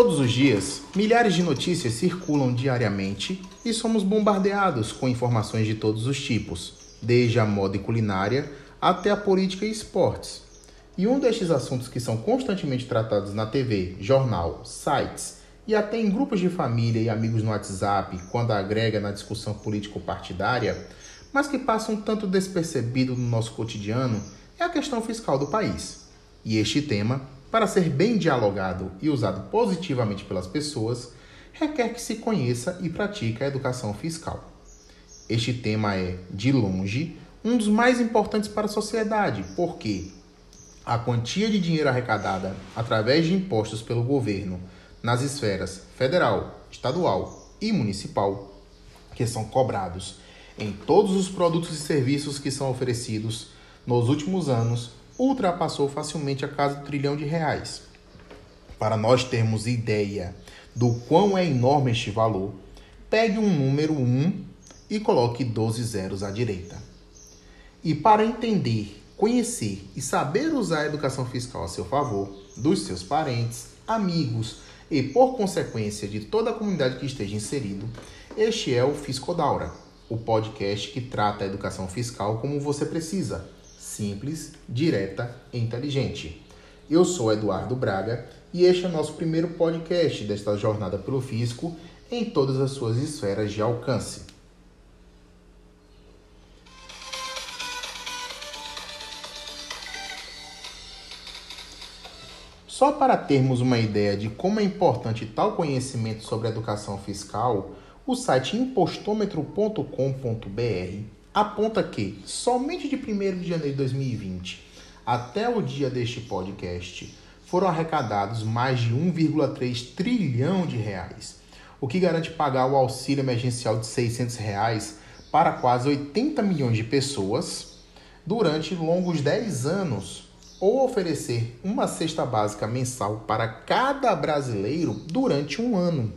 Todos os dias, milhares de notícias circulam diariamente e somos bombardeados com informações de todos os tipos, desde a moda e culinária até a política e esportes. E um destes assuntos que são constantemente tratados na TV, jornal, sites e até em grupos de família e amigos no WhatsApp, quando agrega na discussão político-partidária, mas que passa um tanto despercebido no nosso cotidiano, é a questão fiscal do país. E este tema para ser bem dialogado e usado positivamente pelas pessoas, requer que se conheça e pratique a educação fiscal. Este tema é, de longe, um dos mais importantes para a sociedade, porque a quantia de dinheiro arrecadada através de impostos pelo governo nas esferas federal, estadual e municipal, que são cobrados em todos os produtos e serviços que são oferecidos nos últimos anos, ultrapassou facilmente a casa do trilhão de reais. Para nós termos ideia do quão é enorme este valor, pegue um número 1 e coloque 12 zeros à direita. E para entender, conhecer e saber usar a educação fiscal a seu favor, dos seus parentes, amigos e, por consequência, de toda a comunidade que esteja inserido, este é o Fiscodaura, o podcast que trata a educação fiscal como você precisa simples, direta e inteligente. Eu sou Eduardo Braga e este é o nosso primeiro podcast desta jornada pelo fisco em todas as suas esferas de alcance. Só para termos uma ideia de como é importante tal conhecimento sobre educação fiscal, o site impostômetro.com.br aponta que somente de 1 de janeiro de 2020 até o dia deste podcast foram arrecadados mais de 1,3 trilhão de reais, o que garante pagar o auxílio emergencial de 600 reais para quase 80 milhões de pessoas durante longos 10 anos ou oferecer uma cesta básica mensal para cada brasileiro durante um ano.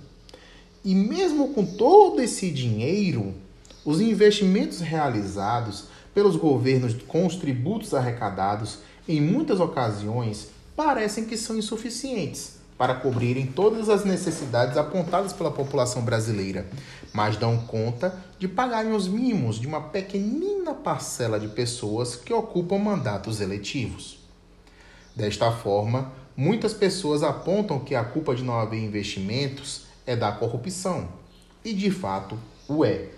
E mesmo com todo esse dinheiro, os investimentos realizados pelos governos com os tributos arrecadados, em muitas ocasiões, parecem que são insuficientes para cobrirem todas as necessidades apontadas pela população brasileira, mas dão conta de pagarem os mimos de uma pequenina parcela de pessoas que ocupam mandatos eletivos. Desta forma, muitas pessoas apontam que a culpa de não haver investimentos é da corrupção, e de fato o é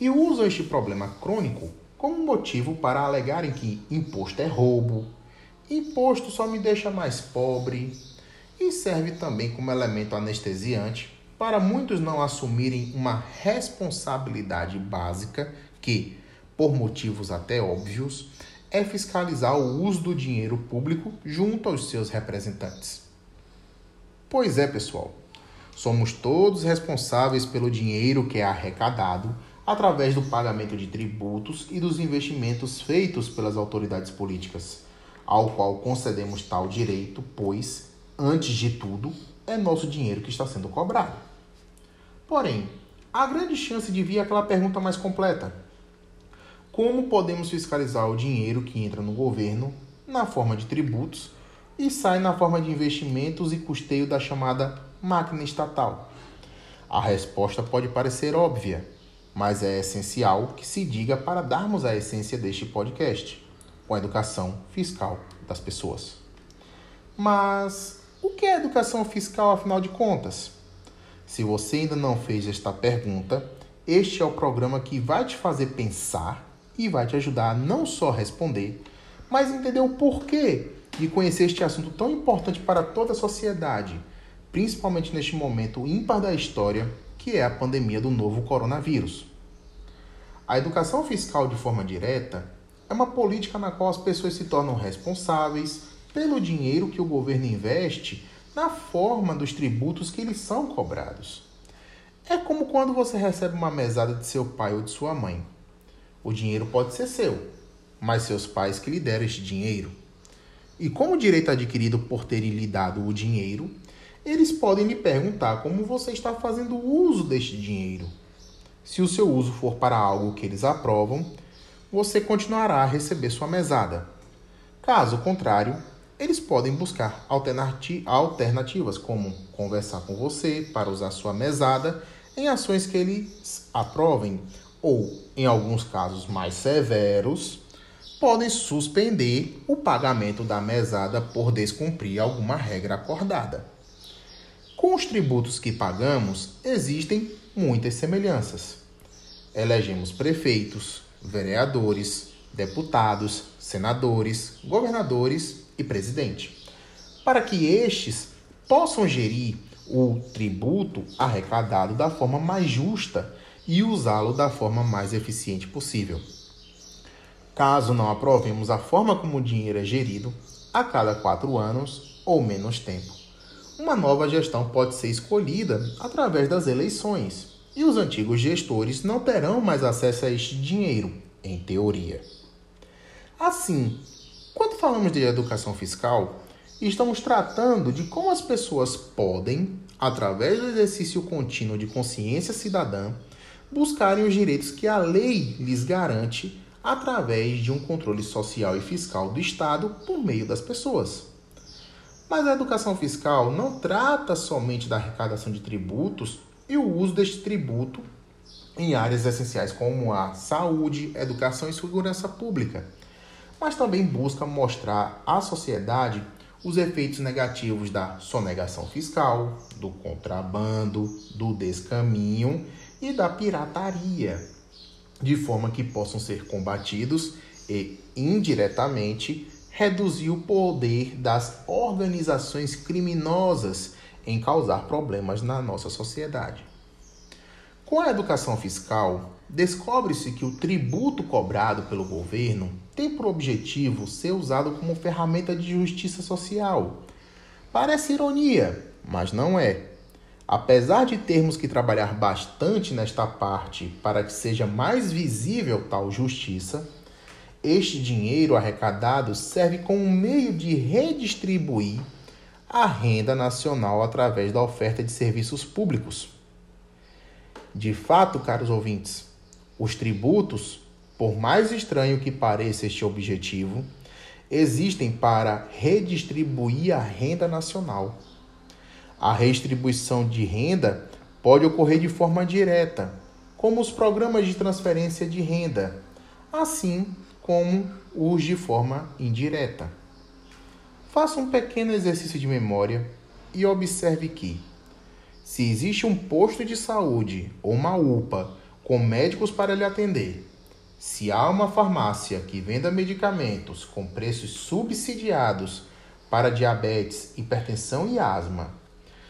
e usam este problema crônico como motivo para alegarem que imposto é roubo, imposto só me deixa mais pobre e serve também como elemento anestesiante para muitos não assumirem uma responsabilidade básica que, por motivos até óbvios, é fiscalizar o uso do dinheiro público junto aos seus representantes. Pois é, pessoal, somos todos responsáveis pelo dinheiro que é arrecadado através do pagamento de tributos e dos investimentos feitos pelas autoridades políticas, ao qual concedemos tal direito, pois, antes de tudo, é nosso dinheiro que está sendo cobrado. Porém, há grande chance de vir aquela pergunta mais completa: como podemos fiscalizar o dinheiro que entra no governo na forma de tributos e sai na forma de investimentos e custeio da chamada máquina estatal? A resposta pode parecer óbvia mas é essencial que se diga para darmos a essência deste podcast, com a educação fiscal das pessoas. Mas o que é educação fiscal afinal de contas? Se você ainda não fez esta pergunta, este é o programa que vai te fazer pensar e vai te ajudar a não só responder, mas entender o porquê de conhecer este assunto tão importante para toda a sociedade, principalmente neste momento ímpar da história que é a pandemia do novo coronavírus. A educação fiscal de forma direta é uma política na qual as pessoas se tornam responsáveis pelo dinheiro que o governo investe na forma dos tributos que lhes são cobrados. É como quando você recebe uma mesada de seu pai ou de sua mãe. O dinheiro pode ser seu, mas seus pais que lhe deram este dinheiro. E como direito adquirido por terem lhe dado o dinheiro, eles podem lhe perguntar como você está fazendo uso deste dinheiro. Se o seu uso for para algo que eles aprovam, você continuará a receber sua mesada. Caso contrário, eles podem buscar alternativas, como conversar com você para usar sua mesada em ações que eles aprovem, ou, em alguns casos mais severos, podem suspender o pagamento da mesada por descumprir alguma regra acordada. Com os tributos que pagamos, existem muitas semelhanças. Elegemos prefeitos, vereadores, deputados, senadores, governadores e presidente, para que estes possam gerir o tributo arrecadado da forma mais justa e usá-lo da forma mais eficiente possível. Caso não aprovemos a forma como o dinheiro é gerido, a cada quatro anos ou menos tempo, uma nova gestão pode ser escolhida através das eleições e os antigos gestores não terão mais acesso a este dinheiro, em teoria. Assim, quando falamos de educação fiscal, estamos tratando de como as pessoas podem, através do exercício contínuo de consciência cidadã, buscarem os direitos que a lei lhes garante através de um controle social e fiscal do Estado por meio das pessoas. Mas a educação fiscal não trata somente da arrecadação de tributos e o uso deste tributo em áreas essenciais como a saúde, educação e segurança pública, mas também busca mostrar à sociedade os efeitos negativos da sonegação fiscal, do contrabando, do descaminho e da pirataria de forma que possam ser combatidos e, indiretamente, reduzir o poder das organizações criminosas em causar problemas na nossa sociedade. Com a educação fiscal, descobre-se que o tributo cobrado pelo governo tem por objetivo ser usado como ferramenta de justiça social. Parece ironia, mas não é. Apesar de termos que trabalhar bastante nesta parte para que seja mais visível tal justiça, este dinheiro arrecadado serve como meio de redistribuir a renda nacional através da oferta de serviços públicos. De fato, caros ouvintes, os tributos, por mais estranho que pareça este objetivo, existem para redistribuir a renda nacional a redistribuição de renda pode ocorrer de forma direta, como os programas de transferência de renda, assim como os de forma indireta. Faça um pequeno exercício de memória e observe que, se existe um posto de saúde ou uma UPA com médicos para lhe atender, se há uma farmácia que venda medicamentos com preços subsidiados para diabetes, hipertensão e asma,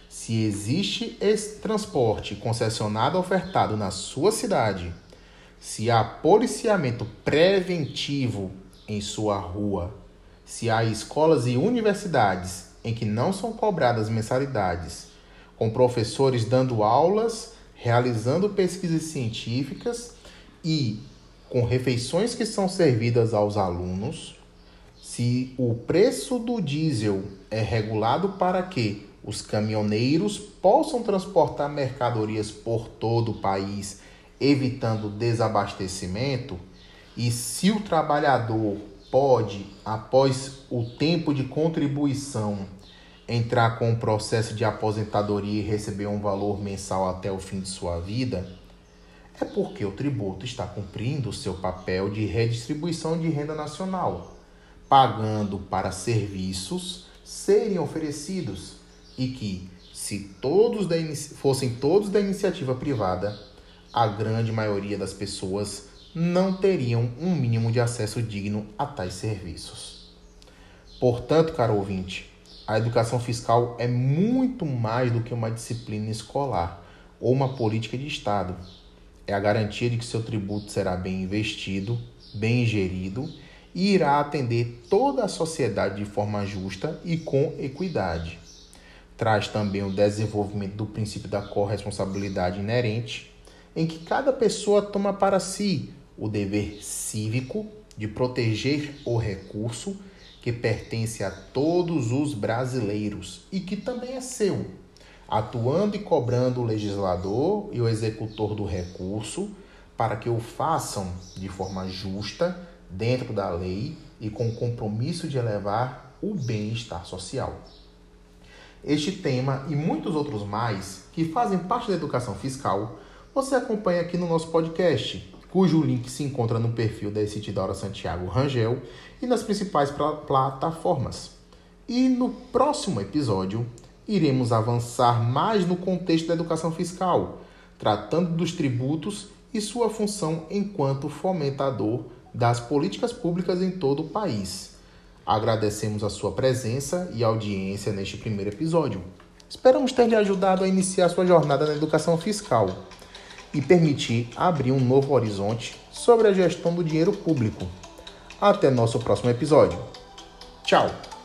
se existe esse transporte concessionado ofertado na sua cidade, se há policiamento preventivo em sua rua, se há escolas e universidades em que não são cobradas mensalidades, com professores dando aulas, realizando pesquisas científicas e com refeições que são servidas aos alunos, se o preço do diesel é regulado para que os caminhoneiros possam transportar mercadorias por todo o país, evitando desabastecimento, e se o trabalhador pode, após o tempo de contribuição, entrar com o processo de aposentadoria e receber um valor mensal até o fim de sua vida, é porque o tributo está cumprindo o seu papel de redistribuição de renda nacional, pagando para serviços serem oferecidos e que, se todos da fossem todos da iniciativa privada, a grande maioria das pessoas não teriam um mínimo de acesso digno a tais serviços. Portanto, caro ouvinte, a educação fiscal é muito mais do que uma disciplina escolar ou uma política de Estado. É a garantia de que seu tributo será bem investido, bem gerido e irá atender toda a sociedade de forma justa e com equidade traz também o desenvolvimento do princípio da corresponsabilidade inerente, em que cada pessoa toma para si o dever cívico de proteger o recurso que pertence a todos os brasileiros e que também é seu, atuando e cobrando o legislador e o executor do recurso para que o façam de forma justa, dentro da lei e com o compromisso de elevar o bem-estar social. Este tema e muitos outros mais que fazem parte da educação fiscal você acompanha aqui no nosso podcast, cujo link se encontra no perfil da Isidora Santiago Rangel e nas principais plataformas. E no próximo episódio, iremos avançar mais no contexto da educação fiscal, tratando dos tributos e sua função enquanto fomentador das políticas públicas em todo o país. Agradecemos a sua presença e audiência neste primeiro episódio. Esperamos ter lhe ajudado a iniciar sua jornada na educação fiscal e permitir abrir um novo horizonte sobre a gestão do dinheiro público. Até nosso próximo episódio. Tchau!